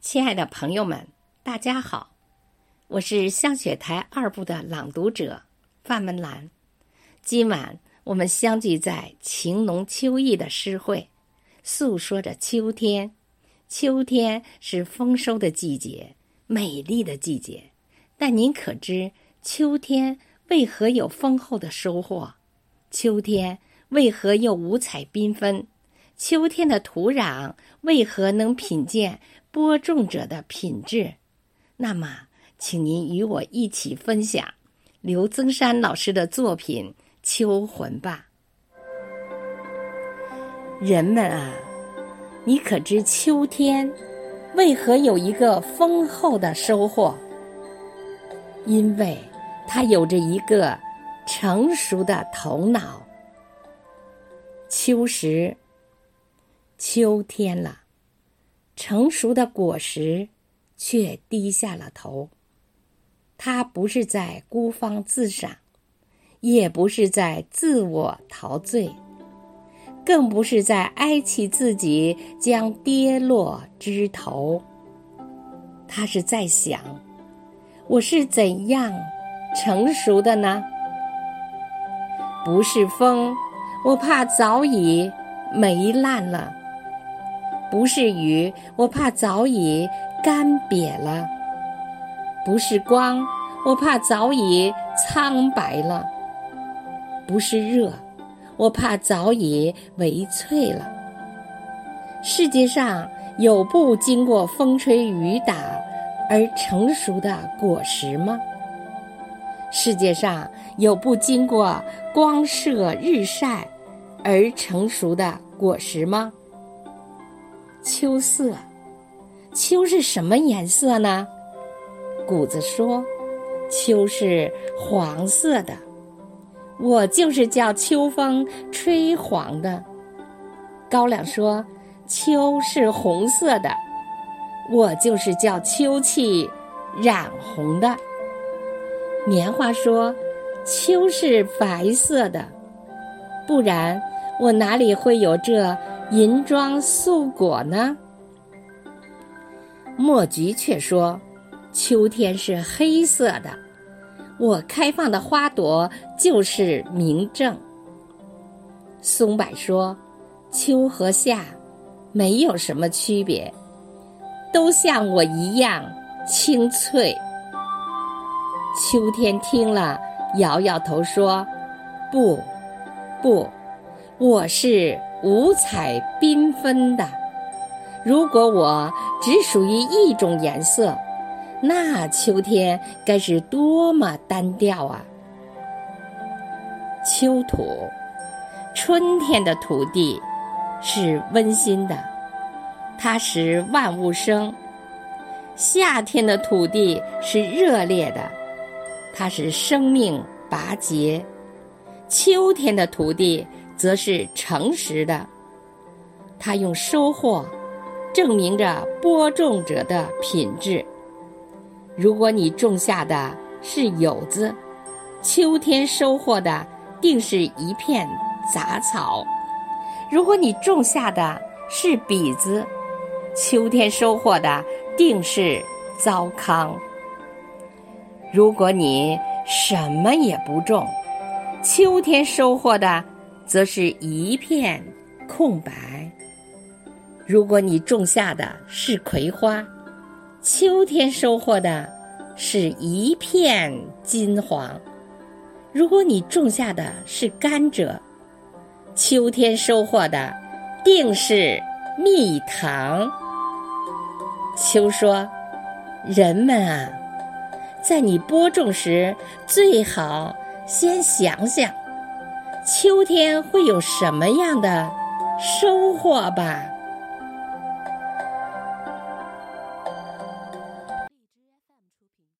亲爱的朋友们，大家好，我是香雪台二部的朗读者范文兰。今晚我们相聚在情浓秋意的诗会，诉说着秋天。秋天是丰收的季节，美丽的季节。但您可知秋天为何有丰厚的收获？秋天为何又五彩缤纷？秋天的土壤为何能品鉴播种者的品质？那么，请您与我一起分享刘增山老师的作品《秋魂》吧。人们啊，你可知秋天为何有一个丰厚的收获？因为它有着一个成熟的头脑。秋时。秋天了，成熟的果实却低下了头。它不是在孤芳自赏，也不是在自我陶醉，更不是在哀泣自己将跌落枝头。他是在想：我是怎样成熟的呢？不是风，我怕早已霉烂了。不是雨，我怕早已干瘪了；不是光，我怕早已苍白了；不是热，我怕早已微脆了。世界上有不经过风吹雨打而成熟的果实吗？世界上有不经过光射日晒而成熟的果实吗？秋色，秋是什么颜色呢？谷子说：“秋是黄色的。”我就是叫秋风吹黄的。高粱说：“秋是红色的。”我就是叫秋气染红的。棉花说：“秋是白色的。”不然，我哪里会有这？银装素裹呢？墨菊却说：“秋天是黑色的，我开放的花朵就是明正。”松柏说：“秋和夏没有什么区别，都像我一样清脆。”秋天听了，摇摇头说：“不，不，我是。”五彩缤纷的，如果我只属于一种颜色，那秋天该是多么单调啊！秋土，春天的土地是温馨的，它使万物生；夏天的土地是热烈的，它使生命拔节；秋天的土地。则是诚实的，他用收获证明着播种者的品质。如果你种下的是柚子，秋天收获的定是一片杂草；如果你种下的是笔子，秋天收获的定是糟糠。如果你什么也不种，秋天收获的。则是一片空白。如果你种下的是葵花，秋天收获的是一片金黄；如果你种下的是甘蔗，秋天收获的定是蜜糖。秋说：“人们啊，在你播种时，最好先想想。”秋天会有什么样的收获吧？